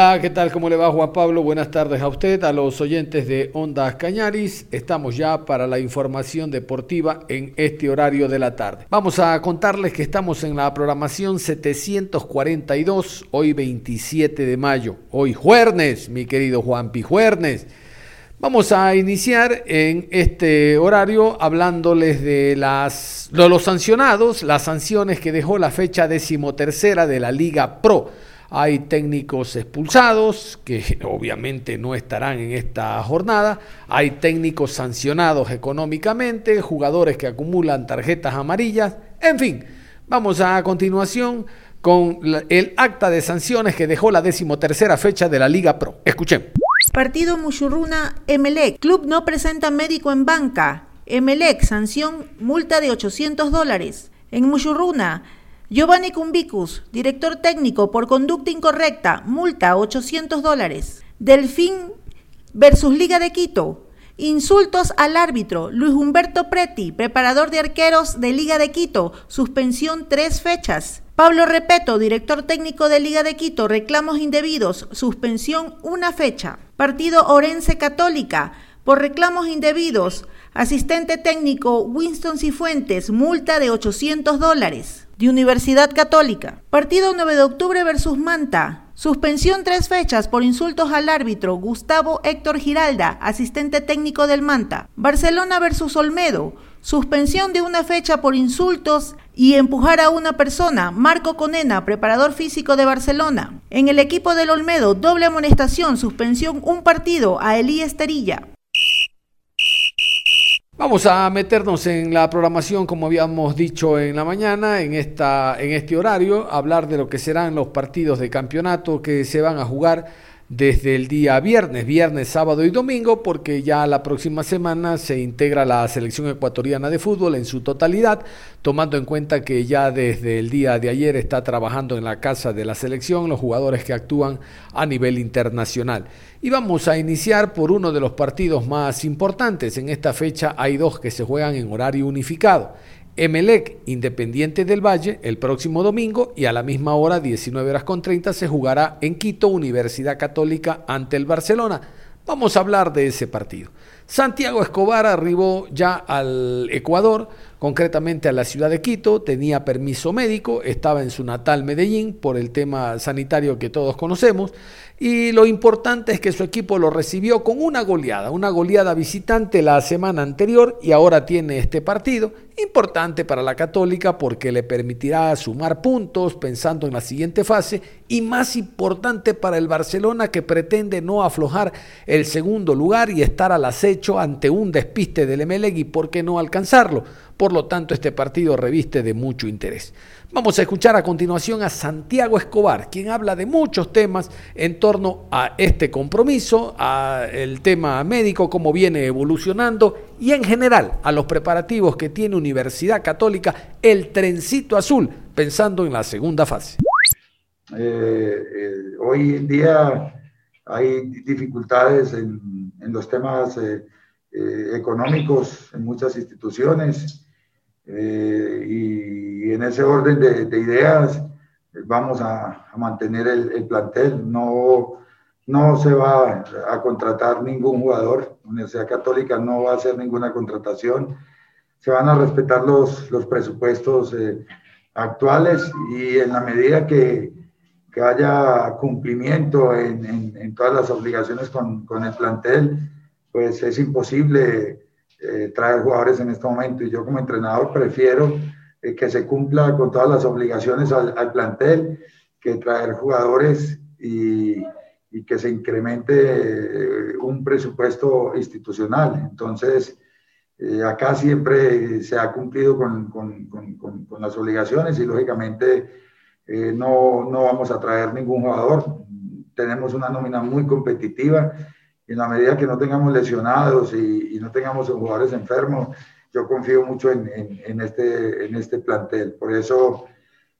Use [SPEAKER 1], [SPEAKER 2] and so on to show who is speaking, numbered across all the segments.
[SPEAKER 1] Hola, ¿qué tal? ¿Cómo le va Juan Pablo? Buenas tardes a usted, a los oyentes de Ondas Cañaris. Estamos ya para la información deportiva en este horario de la tarde. Vamos a contarles que estamos en la programación 742, hoy 27 de mayo. Hoy jueves, mi querido Juan Pijuernes. Vamos a iniciar en este horario hablándoles de, las, de los sancionados, las sanciones que dejó la fecha decimotercera de la Liga Pro. Hay técnicos expulsados que obviamente no estarán en esta jornada. Hay técnicos sancionados económicamente, jugadores que acumulan tarjetas amarillas. En fin, vamos a continuación con el acta de sanciones que dejó la decimotercera fecha de la Liga Pro. Escuchen.
[SPEAKER 2] Partido Mushurruna Emelec. Club no presenta médico en banca. Emelec, sanción, multa de 800 dólares. En Mushurruna, Giovanni Cumbicus, director técnico por conducta incorrecta, multa 800 dólares. Delfín versus Liga de Quito. Insultos al árbitro. Luis Humberto Preti, preparador de arqueros de Liga de Quito, suspensión tres fechas. Pablo Repeto, director técnico de Liga de Quito, reclamos indebidos, suspensión una fecha. Partido Orense Católica, por reclamos indebidos, asistente técnico Winston Cifuentes, multa de 800 dólares de Universidad Católica. Partido 9 de octubre versus Manta. Suspensión tres fechas por insultos al árbitro Gustavo Héctor Giralda, asistente técnico del Manta. Barcelona versus Olmedo. Suspensión de una fecha por insultos y empujar a una persona. Marco Conena, preparador físico de Barcelona. En el equipo del Olmedo, doble amonestación, suspensión un partido a Elí Esterilla.
[SPEAKER 1] Vamos a meternos en la programación, como habíamos dicho en la mañana, en, esta, en este horario, hablar de lo que serán los partidos de campeonato que se van a jugar desde el día viernes, viernes, sábado y domingo, porque ya la próxima semana se integra la selección ecuatoriana de fútbol en su totalidad, tomando en cuenta que ya desde el día de ayer está trabajando en la casa de la selección los jugadores que actúan a nivel internacional. Y vamos a iniciar por uno de los partidos más importantes. En esta fecha hay dos que se juegan en horario unificado. Emelec Independiente del Valle el próximo domingo y a la misma hora, 19 horas con 30, se jugará en Quito Universidad Católica ante el Barcelona. Vamos a hablar de ese partido. Santiago Escobar arribó ya al Ecuador, concretamente a la ciudad de Quito, tenía permiso médico, estaba en su natal Medellín por el tema sanitario que todos conocemos y lo importante es que su equipo lo recibió con una goleada, una goleada visitante la semana anterior y ahora tiene este partido, importante para la católica porque le permitirá sumar puntos pensando en la siguiente fase y más importante para el Barcelona que pretende no aflojar el segundo lugar y estar al acecho ante un despiste del Emelec y por qué no alcanzarlo. Por lo tanto, este partido reviste de mucho interés. Vamos a escuchar a continuación a Santiago Escobar, quien habla de muchos temas en torno a este compromiso, a el tema médico, cómo viene evolucionando y en general a los preparativos que tiene Universidad Católica, el trencito azul, pensando en la segunda fase.
[SPEAKER 3] Eh, eh, hoy en día hay dificultades en, los temas eh, económicos en muchas instituciones y y en ese orden de, ideas vamos a, mantener el, plantel. No, no se va a contratar ningún jugador. Universidad Católica no va a hacer ninguna contratación. Se van a respetar los, los presupuestos eh, actuales y en la medida que, que haya cumplimiento en, en, todas las obligaciones con, con, el plantel, pues es imposible eh, traer jugadores en este momento. Y yo como entrenador prefiero eh, que se cumpla con todas las obligaciones al, plantel, que traer jugadores y, y que se incremente eh, un presupuesto institucional. Entonces, Eh, acá siempre se ha cumplido con, con, con las obligaciones y lógicamente eh, no, no vamos a traer ningún jugador. Tenemos una nómina muy competitiva y en la medida que no tengamos lesionados y, no tengamos jugadores enfermos, yo confío mucho en, en, este, en este plantel. Por eso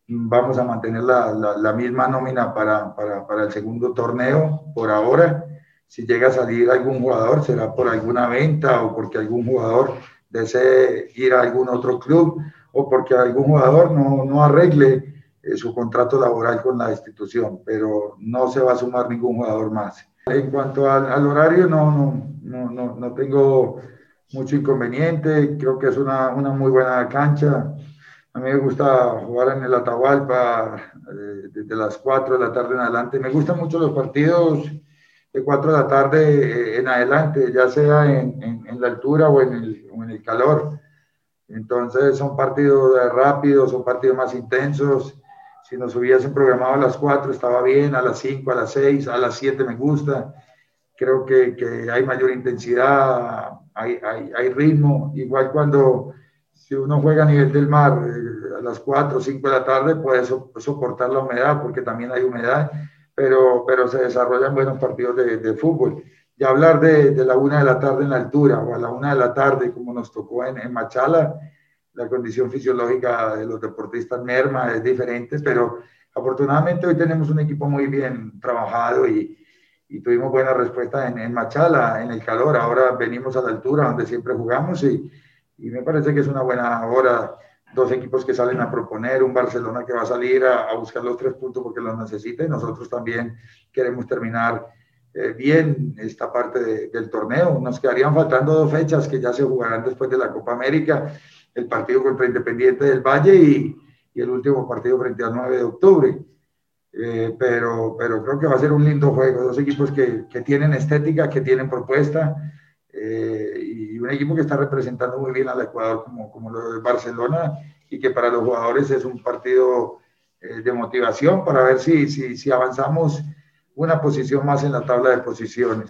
[SPEAKER 3] vamos a mantener la, la, la misma nómina para, para, para, el segundo torneo por ahora. Si llega a salir algún jugador, será por alguna venta o porque algún jugador desee ir a algún otro club o porque algún jugador no, no arregle su contrato laboral con la institución, pero no se va a sumar ningún jugador más. En cuanto al, al horario, no, no, no, no, tengo mucho inconveniente, creo que es una, una muy buena cancha a mí me gusta jugar en el Atahualpa eh, desde las 4 de la tarde en adelante. Me gustan mucho los partidos de 4 de la tarde eh, en adelante, ya sea en, en, en la altura o en, el, o en, el, calor. Entonces son partidos rápidos, son partidos más intensos. Si nos hubiesen programado a las 4 estaba bien, a las 5, a las 6, a las 7 me gusta. Creo que, que hay mayor intensidad, hay, hay, hay ritmo. Igual cuando si uno juega a nivel del mar eh, a las 4 o 5 de la tarde, puede so, soportar la humedad, porque también hay humedad, pero, pero se desarrollan buenos partidos de, de fútbol. Y hablar de, de, la 1 de la tarde en la altura o a la 1 de la tarde, como nos tocó en, en Machala, la condición fisiológica de los deportistas merma, es diferente, pero afortunadamente hoy tenemos un equipo muy bien trabajado y, y tuvimos buena respuesta en, en Machala, en el calor. Ahora venimos a la altura donde siempre jugamos y y me parece que es una buena hora. Dos equipos que salen a proponer, un Barcelona que va a salir a, a buscar los tres puntos porque los necesita y nosotros también queremos terminar eh, bien esta parte de, del torneo. Nos quedarían faltando dos fechas que ya se jugarán después de la Copa América, el partido contra Independiente del Valle y, y el último partido frente al 9 de octubre. Eh, pero, pero creo que va a ser un lindo juego, dos equipos que, que tienen estética, que tienen propuesta eh, y un equipo que está representando muy bien al Ecuador como, como lo de Barcelona y que para los jugadores es un partido eh, de motivación para ver si, si, si avanzamos una posición más en la tabla de posiciones.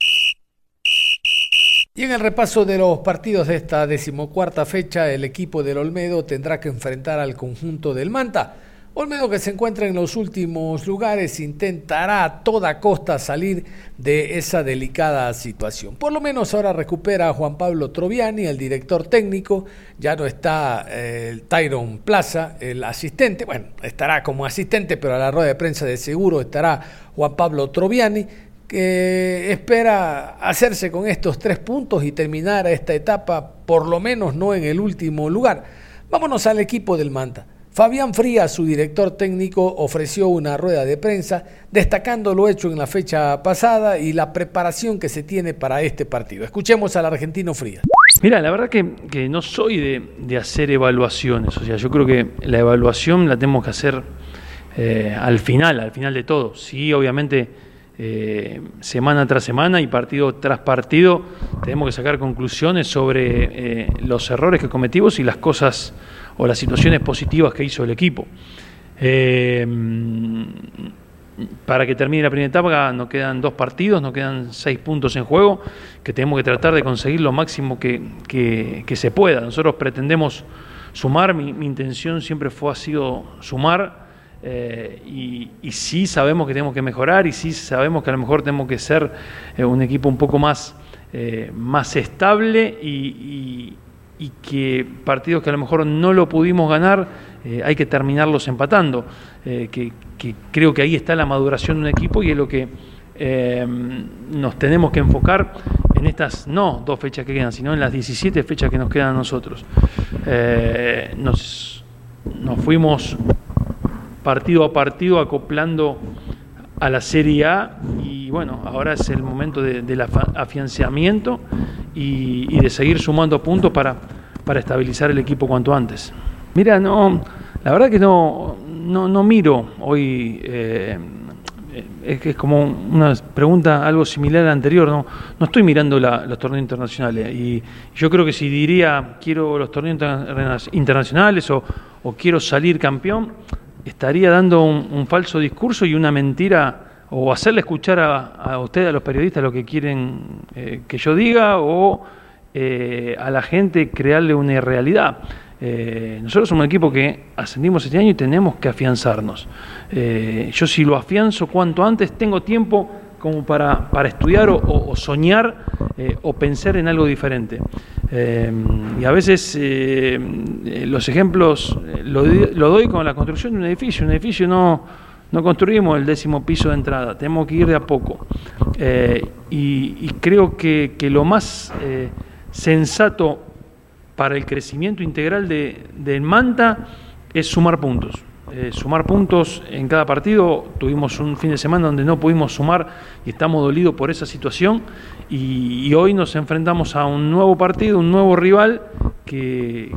[SPEAKER 1] Y en el repaso de los partidos de esta decimocuarta fecha, el equipo del Olmedo tendrá que enfrentar al conjunto del Manta. Olmedo que se encuentra en los últimos lugares intentará a toda costa salir de esa delicada situación. Por lo menos ahora recupera a Juan Pablo Troviani, el director técnico, ya no está eh, el Tyron Plaza, el asistente, bueno, estará como asistente, pero a la rueda de prensa de seguro estará Juan Pablo Troviani, que espera hacerse con estos tres puntos y terminar esta etapa por lo menos no en el último lugar. Vámonos al equipo del Manta. Fabián Frías, su director técnico, ofreció una rueda de prensa destacando lo hecho en la fecha pasada y la preparación que se tiene para este partido. Escuchemos al argentino Frías.
[SPEAKER 4] Mira, la verdad que, que no soy de, de, hacer evaluaciones, o sea, yo creo que la evaluación la tenemos que hacer eh, al final, al final de todo. Sí, obviamente, eh, semana tras semana y partido tras partido, tenemos que sacar conclusiones sobre eh, los errores que cometimos y las cosas o las situaciones positivas que hizo el equipo. Eh, para que termine la primera etapa nos quedan dos partidos, nos quedan seis puntos en juego, que tenemos que tratar de conseguir lo máximo que, se pueda. Nosotros pretendemos sumar, mi, mi, intención siempre fue ha sido sumar, eh, y, sí sabemos que tenemos que mejorar, y sí sabemos que a lo mejor tenemos que ser eh, un equipo un poco más, eh, más estable y, que partidos que a lo mejor no lo pudimos ganar, hay que terminarlos empatando. Que, creo que ahí está la maduración de un equipo y es lo que nos tenemos que enfocar en estas, no dos fechas que quedan, sino en las 17 fechas que nos quedan a nosotros. Nos, nos fuimos partido a partido acoplando a la Serie A y bueno, ahora es el momento de, del afianzamiento y, y, de seguir sumando puntos para, para estabilizar el equipo cuanto antes. Mira, no, la verdad que no, no, no miro hoy, eh, es es como una pregunta algo similar a la anterior, no, no estoy mirando la, los torneos internacionales y yo creo que si diría quiero los torneos internacionales o quiero salir campeón, estaría dando un, falso discurso y una mentira o hacerle escuchar a, a ustedes, a los periodistas, lo que quieren eh, que yo diga, o eh, a la gente crearle una realidad. Eh, nosotros somos un equipo que ascendimos este año y tenemos que afianzarnos. Yo si lo afianzo cuanto antes, tengo tiempo como para, estudiar o, soñar o pensar en algo diferente. y a veces los ejemplos lo, doy con la construcción de un edificio. Un edificio no, no construimos el décimo piso de entrada, tenemos que ir de a poco. Y, creo que, que lo más sensato para el crecimiento integral de, Manta es sumar puntos. Eh, sumar puntos en cada partido. Tuvimos un fin de semana donde no pudimos sumar y estamos dolidos por esa situación. Y, hoy nos enfrentamos a un nuevo partido, un nuevo rival que,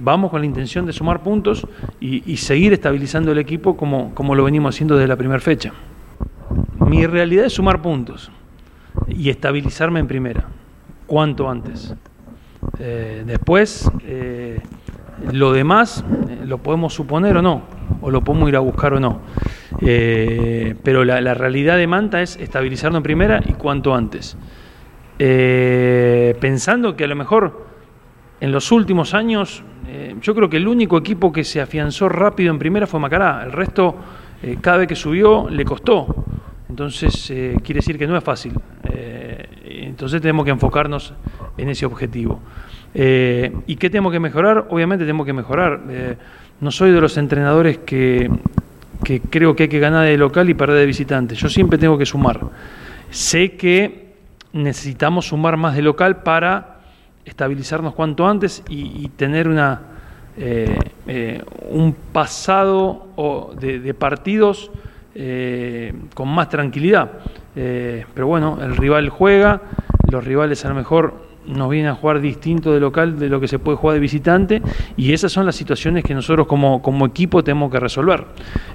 [SPEAKER 4] vamos con la intención de sumar puntos y, seguir estabilizando el equipo como, como lo venimos haciendo desde la primera fecha. Mi realidad es sumar puntos y estabilizarme en primera cuanto antes. Eh, después, eh, lo demás eh, lo podemos suponer o no, o lo podemos ir a buscar o no. pero la, realidad de Manta es estabilizarlo en primera y cuanto antes. pensando que a lo mejor en los últimos años, yo creo que el único equipo que se afianzó rápido en primera fue Macará. El resto, cada vez que subió, le costó. Entonces, quiere decir que no es fácil. Entonces tenemos que enfocarnos en ese objetivo. Eh, ¿Y qué tenemos que mejorar? Obviamente tenemos que mejorar. Eh, no soy de los entrenadores que, creo que hay que ganar de local y perder de visitante. Yo siempre tengo que sumar. Sé que necesitamos sumar más de local para estabilizarnos cuanto antes y, tener una, eh, un pasado de partidos con más tranquilidad. Pero bueno, el rival juega, los rivales a lo mejor nos vienen a jugar distinto de local de lo que se puede jugar de visitante y esas son las situaciones que nosotros como, como equipo tenemos que resolver,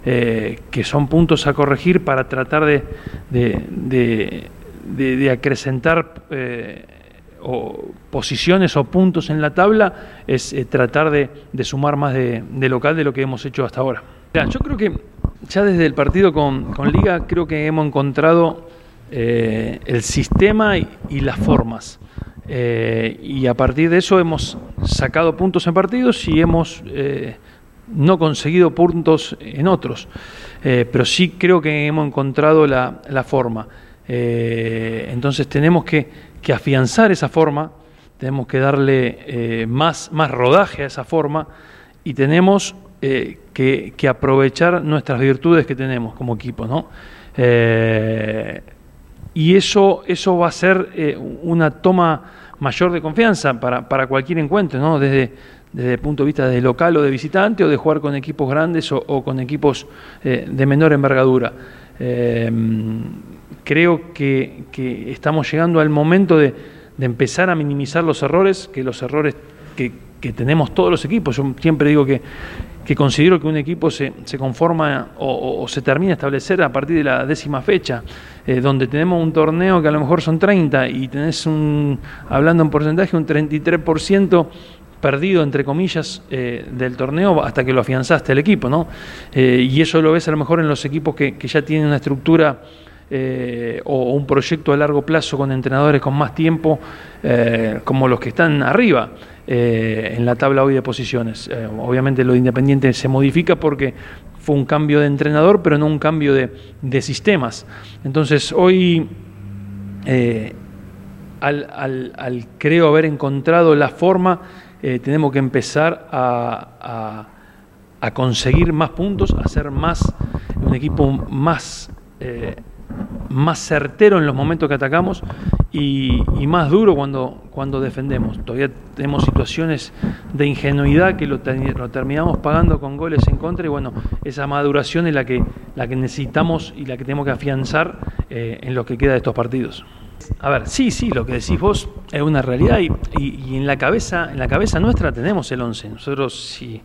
[SPEAKER 4] eh, que son puntos a corregir para tratar de, de, acrecentar eh, posiciones o puntos en la tabla, es tratar de, sumar más de, local de lo que hemos hecho hasta ahora. yo creo que ya desde el partido con, Liga creo que hemos encontrado eh, el sistema y, las formas. Eh, y a partir de eso hemos sacado puntos en partidos y hemos eh, no conseguido puntos en otros. pero sí creo que hemos encontrado la, forma. entonces tenemos que, que, afianzar esa forma, tenemos que darle más, más rodaje a esa forma y tenemos eh, que, aprovechar nuestras virtudes que tenemos como equipo, ¿no? Eh, y eso, eso va a ser eh, una toma mayor de confianza para, para cualquier encuentro, ¿no? Desde, desde el punto de vista de local o de visitante o de jugar con equipos grandes o, con equipos de menor envergadura. creo que, que, estamos llegando al momento de, de, empezar a minimizar los errores, que los errores que, que tenemos todos los equipos. Yo siempre digo que que considero que un equipo se, se conforma o, se termina a establecer a partir de la décima fecha, eh, donde tenemos un torneo que a lo mejor son 30 y tenés un, hablando en porcentaje, un 33% perdido, entre comillas, eh, del torneo hasta que lo afianzaste el equipo, ¿no? Eh, y eso lo ves a lo mejor en los equipos que, que ya tienen una estructura o un proyecto a largo plazo con entrenadores con más tiempo, como los que están arriba. Eh, en la tabla hoy de posiciones. Eh, obviamente lo de Independiente se modifica porque fue un cambio de entrenador, pero no un cambio de, sistemas. Entonces hoy, eh, al, creo haber encontrado la forma, tenemos que empezar a, a, conseguir más puntos, a ser más un equipo más más certero en los momentos que atacamos y, más duro cuando, cuando defendemos. Todavía tenemos situaciones de ingenuidad que lo, terminamos pagando con goles en contra y bueno, esa maduración es la que, la que necesitamos y la que tenemos que afianzar eh, en lo que queda de estos partidos. A ver, sí, sí, lo que decís vos es una realidad y, y, en, la cabeza, en la cabeza nuestra tenemos el 11. Nosotros si,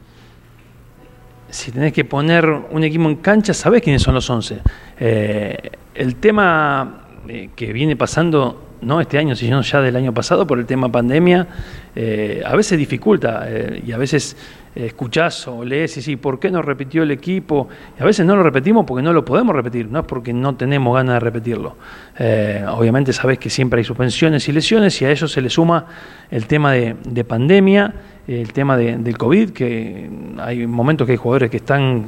[SPEAKER 4] si tenés que poner un equipo en cancha, sabés quiénes son los 11. Eh, el tema eh, que viene pasando no este año, sino ya del año pasado por el tema pandemia, eh, a veces dificulta y a veces escuchás o lees y sí, ¿por qué no repitió el equipo? Y a veces no lo repetimos porque no lo podemos repetir, no es porque no tenemos ganas de repetirlo. obviamente sabés que siempre hay suspensiones y lesiones y a eso se le suma el tema de, pandemia, el tema del COVID, que hay momentos que hay jugadores que están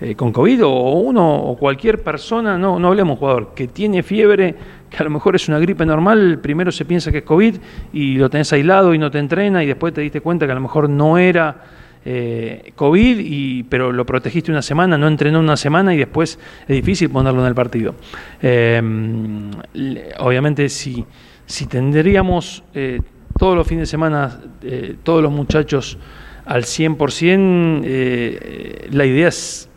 [SPEAKER 4] eh, con COVID o uno o cualquier persona, no, no hablemos jugador, que tiene fiebre, que a lo mejor es una gripe normal, primero se piensa que es COVID y lo tenés aislado y no te entrena y después te diste cuenta que a lo mejor no era eh, COVID, y, pero lo protegiste una semana, no entrenó una semana y después es difícil ponerlo en el partido. Em, obviamente si, si tendríamos eh, todos los fines de semana, todos los muchachos al 100%, la idea es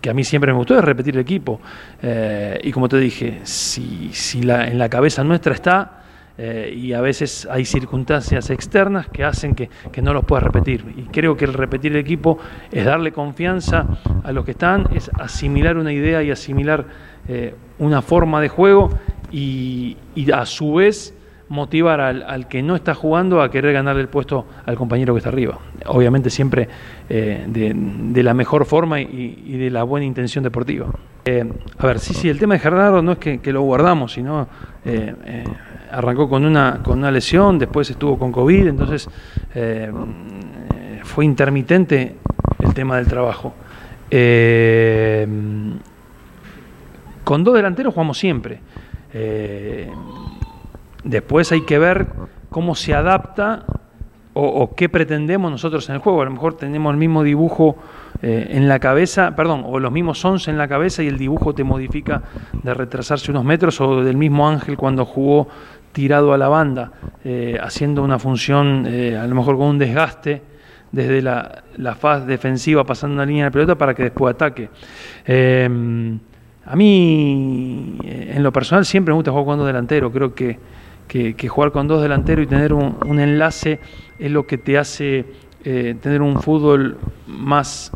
[SPEAKER 4] que a mí siempre me gustó es repetir el equipo. Eh, y como te dije, si, la, en la cabeza nuestra está, eh, y a veces hay circunstancias externas que hacen que, no los puedas repetir. Y creo que el repetir el equipo es darle confianza a los que están, es asimilar una idea y asimilar eh, una forma de juego y a su vez motivar al, que no está jugando a querer ganarle el puesto al compañero que está arriba. Obviamente siempre eh, de, la mejor forma y, de la buena intención deportiva. Eh, a ver, sí, sí, el tema de Gerardo no es que, lo guardamos, sino eh, arrancó con una, con una lesión, después estuvo con COVID, entonces fue intermitente el tema del trabajo. con dos delanteros jugamos siempre. Después hay que ver cómo se adapta o, qué pretendemos nosotros en el juego. A lo mejor tenemos el mismo dibujo eh, en la cabeza, perdón, o los mismos 11 en la cabeza y el dibujo te modifica de retrasarse unos metros, o del mismo Ángel cuando jugó tirado a la banda, eh, haciendo una función eh, a lo mejor con un desgaste desde la, faz defensiva pasando una línea de pelota para que después ataque. a mí, en lo personal, siempre me gusta jugar cuando delantero. Creo que que, jugar con dos delanteros y tener un, enlace es lo que te hace eh, tener un fútbol más,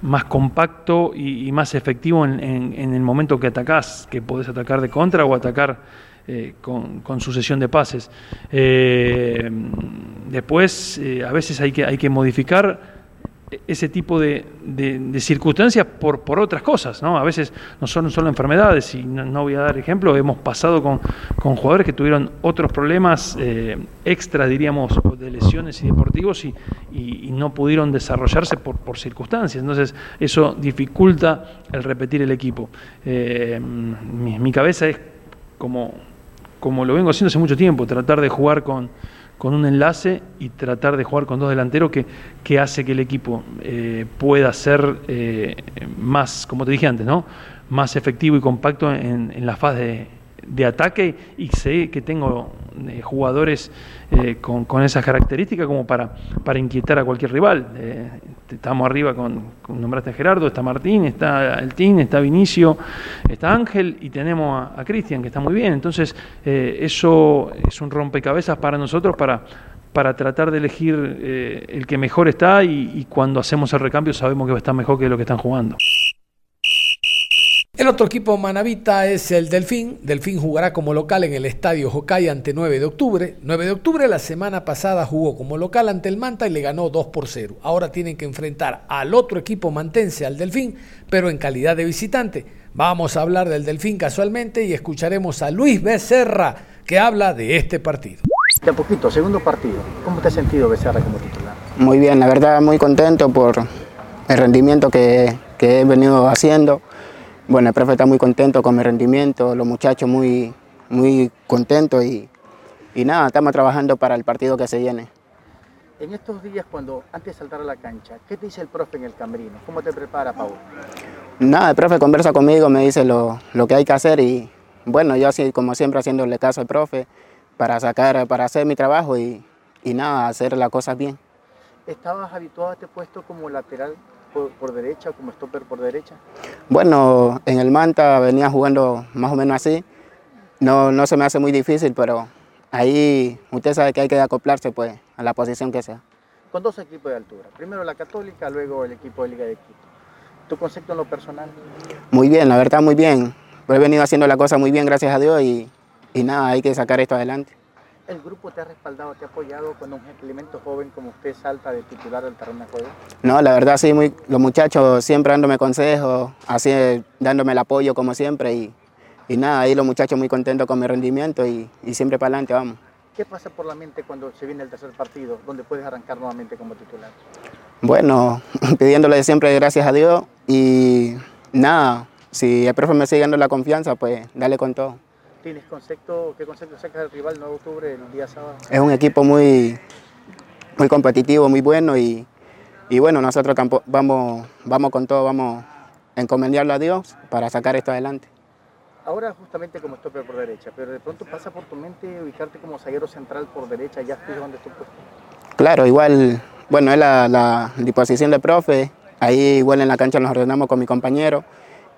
[SPEAKER 4] más compacto y, más efectivo en, el momento que atacás, que podés atacar de contra o atacar eh, con, sucesión de pases. Eh, después, a veces hay que, hay que modificar ese tipo de, circunstancias por, por otras cosas, ¿no? A veces no son solo enfermedades, y no, voy a dar ejemplo, hemos pasado con, jugadores que tuvieron otros problemas eh, extra, diríamos, de lesiones y deportivos y, no pudieron desarrollarse por, por, circunstancias. Entonces, eso dificulta el repetir el equipo. Eh, mi, mi, cabeza es como, como lo vengo haciendo hace mucho tiempo, tratar de jugar con con un enlace y tratar de jugar con dos delanteros que, que hace que el equipo eh, pueda ser eh, más, como te dije antes, ¿no? más efectivo y compacto en, en la fase de, de ataque y sé que tengo eh, jugadores eh, con, esas características como para, para inquietar a cualquier rival. Eh, estamos arriba con, nombraste a Gerardo, está Martín, está El Tin, está Vinicio, está Ángel y tenemos a, Cristian que está muy bien. Entonces eso es un rompecabezas para nosotros para, para tratar de elegir el que mejor está y, y cuando hacemos el recambio sabemos que va a estar mejor que lo que están jugando.
[SPEAKER 1] El otro equipo manavita es el Delfín. Delfín jugará como local en el Estadio Hokai ante 9 de octubre. 9 de octubre la semana pasada jugó como local ante el Manta y le ganó 2 por 0. Ahora tienen que enfrentar al otro equipo mantense, al Delfín, pero en calidad de visitante. Vamos a hablar del Delfín casualmente y escucharemos a Luis Becerra que habla de este partido.
[SPEAKER 5] De poquito, segundo partido. ¿Cómo te has sentido Becerra como titular?
[SPEAKER 6] Muy bien, la verdad muy contento por el rendimiento que, que he venido haciendo bueno, el profe está muy contento con mi rendimiento, los muchachos muy, muy contentos y, y nada, estamos trabajando para el partido que se viene.
[SPEAKER 5] En estos días, cuando antes de saltar a la cancha, ¿qué te dice el profe en el camerino? ¿Cómo te prepara, Paul?
[SPEAKER 6] Nada, el profe conversa conmigo, me dice lo, lo, que hay que hacer y bueno, yo así como siempre haciéndole caso al profe para sacar, para hacer mi trabajo y, y nada, hacer las cosas bien.
[SPEAKER 5] ¿Estabas habituado a este puesto como lateral por, derecha, como stopper por derecha?
[SPEAKER 6] Bueno, en el Manta venía jugando más o menos así. No, no se me hace muy difícil, pero ahí usted sabe que hay que acoplarse pues, a la posición que sea.
[SPEAKER 5] Con dos equipos de altura. Primero la Católica, luego el equipo de Liga de Quito. ¿Tu concepto en lo personal?
[SPEAKER 6] Muy bien, la verdad muy bien. He venido haciendo la cosa muy bien, gracias a Dios, y, y nada, hay que sacar esto adelante.
[SPEAKER 5] ¿El grupo te ha respaldado, te ha apoyado cuando un elemento joven como usted salta de titular del terreno de juego?
[SPEAKER 6] No, la verdad sí, muy, los muchachos siempre dándome consejos, así dándome el apoyo como siempre y, y nada, ahí los muchachos muy contentos con mi rendimiento y, y siempre para adelante vamos.
[SPEAKER 5] ¿Qué pasa por la mente cuando se viene el tercer partido, donde puedes arrancar nuevamente como titular?
[SPEAKER 6] Bueno, pidiéndole siempre gracias a Dios y nada, si el profe me sigue dando la confianza, pues dale con todo.
[SPEAKER 5] ¿Tienes concepto, qué concepto sacas del rival 9 de octubre el día sábado?
[SPEAKER 6] Es un equipo muy, muy competitivo, muy bueno y, y bueno, nosotros tampoco, vamos, vamos con todo, vamos a encomendarlo a Dios para sacar esto adelante.
[SPEAKER 5] Ahora justamente como stopper por derecha, pero de pronto pasa por tu mente ubicarte como zaguero central por derecha, ya estoy donde estoy puesto.
[SPEAKER 6] Claro, igual, bueno, es la, la disposición del profe, ahí igual en la cancha nos ordenamos con mi compañero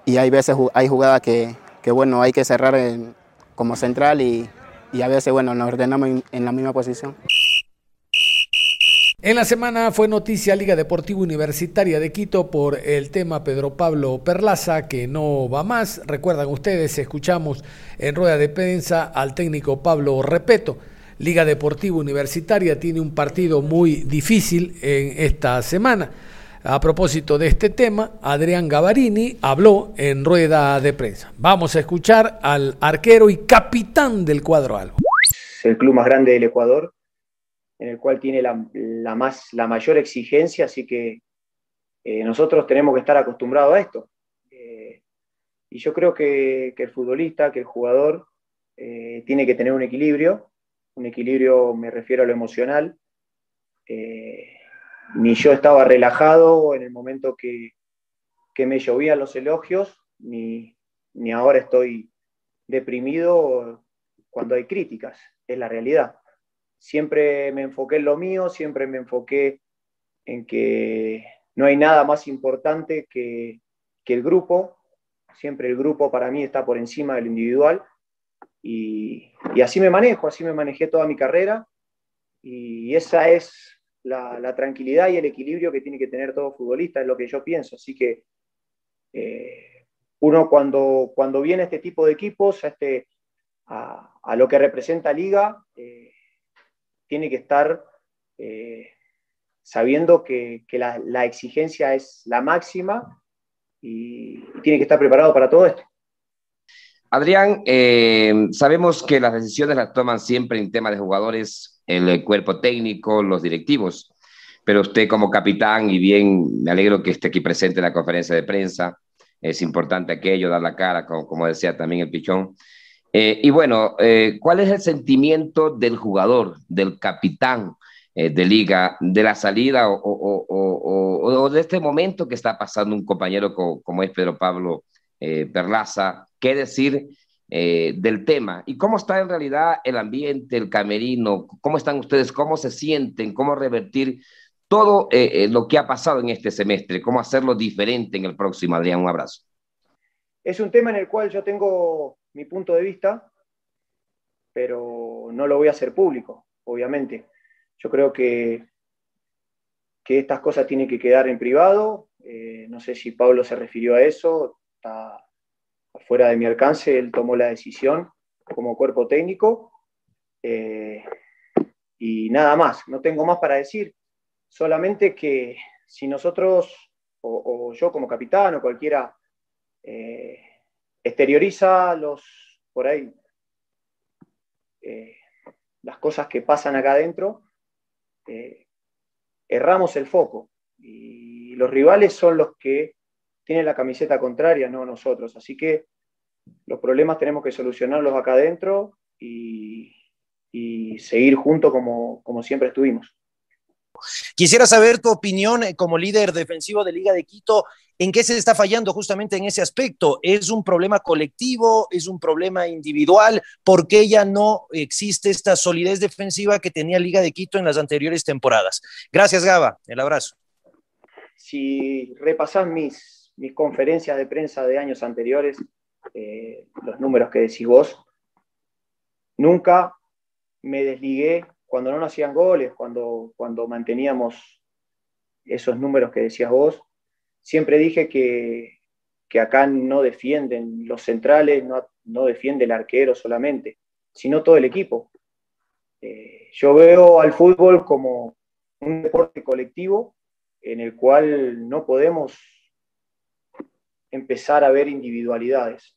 [SPEAKER 6] y hay veces hay jugadas que, que bueno, hay que cerrar en, como central y, a veces, bueno, nos ordenamos en, en la misma posición.
[SPEAKER 1] En la semana fue noticia Liga Deportiva Universitaria de Quito por el tema Pedro Pablo Perlaza, que no va más. Recuerdan ustedes, escuchamos en rueda de prensa al técnico Pablo Repeto. Liga Deportiva Universitaria tiene un partido muy difícil en esta semana. A propósito de este tema, Adrián Gavarini habló en rueda de prensa. Vamos a escuchar al arquero y capitán del cuadro albo.
[SPEAKER 7] El club más grande del Ecuador, en el cual tiene la, más, la mayor exigencia, así que eh, nosotros tenemos que estar acostumbrados a esto. Eh, y yo creo que, que, el futbolista, que el jugador, eh, tiene que tener un equilibrio, un equilibrio me refiero a lo emocional. Ni yo estaba relajado en el momento que, que me llovían los elogios, ni, ni ahora estoy deprimido cuando hay críticas, es la realidad. Siempre me enfoqué en lo mío, siempre me enfoqué en que no hay nada más importante que, que el grupo, siempre el grupo para mí está por encima del individual y, y, así me manejo, así me manejé toda mi carrera y esa es la, tranquilidad y el equilibrio que tiene que tener todo futbolista, es lo que yo pienso, así que eh, uno cuando, cuando viene este tipo de equipos, a, este, lo que representa Liga, eh, tiene que estar eh, sabiendo que, la, exigencia es la máxima y, tiene que estar preparado para todo esto.
[SPEAKER 8] Adrián, eh, sabemos que las decisiones las toman siempre en tema de jugadores el cuerpo técnico, los directivos, pero usted como capitán, y bien me alegro que esté aquí presente en la conferencia de prensa, es importante aquello, dar la cara, como, como decía también el Pichón. Eh, y bueno, eh, ¿cuál es el sentimiento del jugador, del capitán de liga, de la salida o, o, o, de este momento que está pasando un compañero como es Pedro Pablo eh, Perlaza? ¿Qué decir eh, del tema? ¿Y cómo está en realidad el ambiente, el camerino? ¿Cómo están ustedes? ¿Cómo se sienten? ¿Cómo revertir todo lo que ha pasado en este semestre? ¿Cómo hacerlo diferente en el próximo? Adrián, un abrazo.
[SPEAKER 7] Es un tema en el cual yo tengo mi punto de vista, pero no lo voy a hacer público, obviamente. Yo creo que, que estas cosas tienen que quedar en privado. Eh, no sé si Pablo se refirió a eso, está fuera de mi alcance, él tomó la decisión como cuerpo técnico. Eh, y nada más, no tengo más para decir, solamente que si nosotros, o, yo como capitán o cualquiera, eh, exterioriza los, por ahí, eh, las cosas que pasan acá adentro, erramos el foco. Y los rivales son los que tienen la camiseta contraria, no nosotros. Así que los problemas tenemos que solucionarlos acá adentro y, y seguir juntos como, como siempre estuvimos.
[SPEAKER 9] Quisiera saber tu opinión como líder defensivo de Liga de Quito, ¿en qué se está fallando justamente en ese aspecto? ¿Es un problema colectivo? ¿Es un problema individual? ¿Por qué ya no existe esta solidez defensiva que tenía Liga de Quito en las anteriores temporadas? Gracias, Gaba. El abrazo.
[SPEAKER 7] Si repasás mis, mis conferencias de prensa de años anteriores, eh, los números que decís vos, nunca me desligué cuando no nos hacían goles, cuando, cuando manteníamos esos números que decías vos, siempre dije que, que acá no defienden los centrales, no, no, defiende el arquero solamente. sino todo el equipo. Eh, yo veo al fútbol como un deporte colectivo en el cual no podemos empezar a ver individualidades.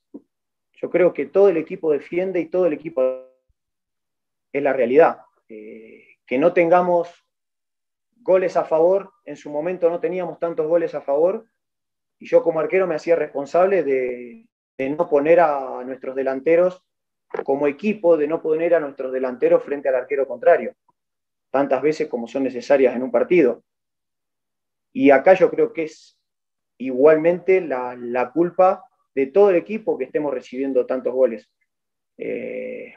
[SPEAKER 7] Yo creo que todo el equipo defiende y todo el equipo es la realidad. Eh, que no tengamos goles a favor, en su momento no teníamos tantos goles a favor, y yo como arquero me hacía responsable de, no poner a nuestros delanteros como equipo, de no poner a nuestros delanteros frente al arquero contrario, tantas veces como son necesarias en un partido. Y acá yo creo que es igualmente la, culpa de todo el equipo que estemos recibiendo tantos goles. Eh,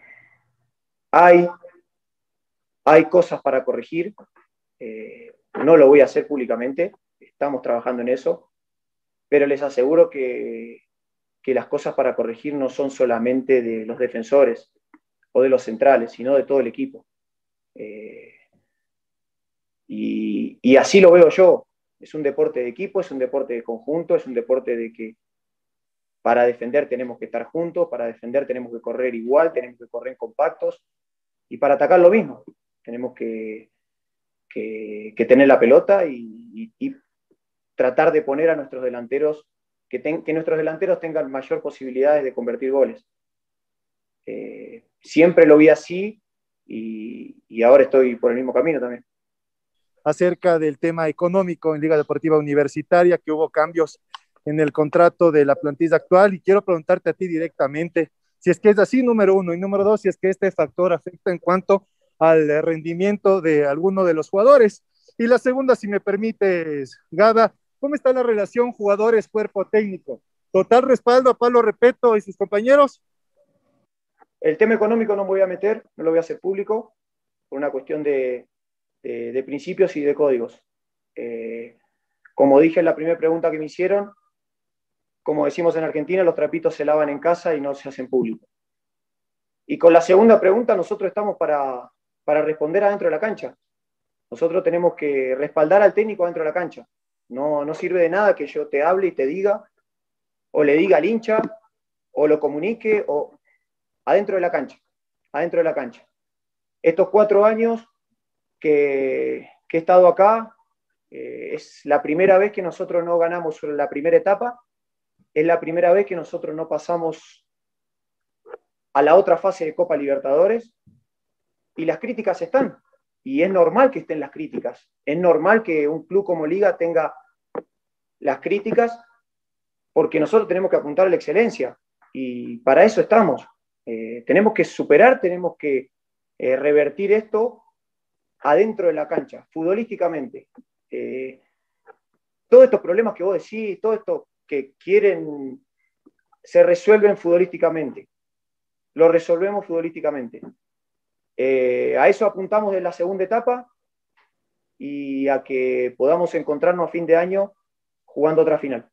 [SPEAKER 7] hay, hay cosas para corregir, eh, no lo voy a hacer públicamente, estamos trabajando en eso, pero les aseguro que, las cosas para corregir no son solamente de los defensores o de los centrales, sino de todo el equipo. Eh, y, así lo veo yo. Es un deporte de equipo, es un deporte de conjunto, es un deporte de que para defender tenemos que estar juntos, para defender tenemos que correr igual, tenemos que correr compactos y para atacar lo mismo. Tenemos que, que, tener la pelota y, tratar de poner a nuestros delanteros, que, que, nuestros delanteros tengan mayor posibilidades de convertir goles. Eh, siempre lo vi así y, ahora estoy por el mismo camino también.
[SPEAKER 10] Acerca del tema económico en Liga Deportiva Universitaria, que hubo cambios en el contrato de la plantilla actual y quiero preguntarte a ti directamente si es que es así, número uno, y número dos, si es que este factor afecta en cuanto al rendimiento de alguno de los jugadores. Y la segunda, si me permites, Gada, ¿cómo está la relación jugadores-cuerpo técnico? ¿Total respaldo a Pablo Repeto y sus compañeros?
[SPEAKER 7] El tema económico no voy a meter, no lo voy a hacer público, por una cuestión de, de, principios y de códigos. Eh, como dije en la primera pregunta que me hicieron, como decimos en Argentina, los trapitos se lavan en casa y no se hacen público. Y con la segunda pregunta, nosotros estamos para, para responder adentro de la cancha. Nosotros tenemos que respaldar al técnico adentro de la cancha. No, no sirve de nada que yo te hable y te diga, o le diga al hincha, o lo comunique, o adentro de la cancha, adentro de la cancha. Estos cuatro años que, he estado acá, eh, es la primera vez que nosotros no ganamos la primera etapa, es la primera vez que nosotros no pasamos a la otra fase de Copa Libertadores, y las críticas están. Y es normal que estén las críticas. Es normal que un club como Liga tenga las críticas porque nosotros tenemos que apuntar a la excelencia y para eso estamos. Eh, tenemos que superar, tenemos que eh, revertir esto adentro de la cancha, futbolísticamente. Eh, todos estos problemas que vos decís, todo esto que quieren, se resuelven futbolísticamente. Lo resolvemos futbolísticamente. Eh, a eso apuntamos en la segunda etapa y a que podamos encontrarnos a fin de año jugando otra final.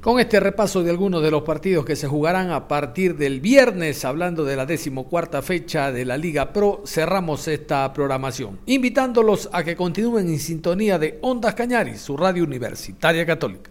[SPEAKER 1] Con este repaso de algunos de los partidos que se jugarán a partir del viernes, hablando de la decimocuarta fecha de la Liga Pro, cerramos esta programación, invitándolos a que continúen en sintonía de Ondas Cañaris, su radio universitaria católica.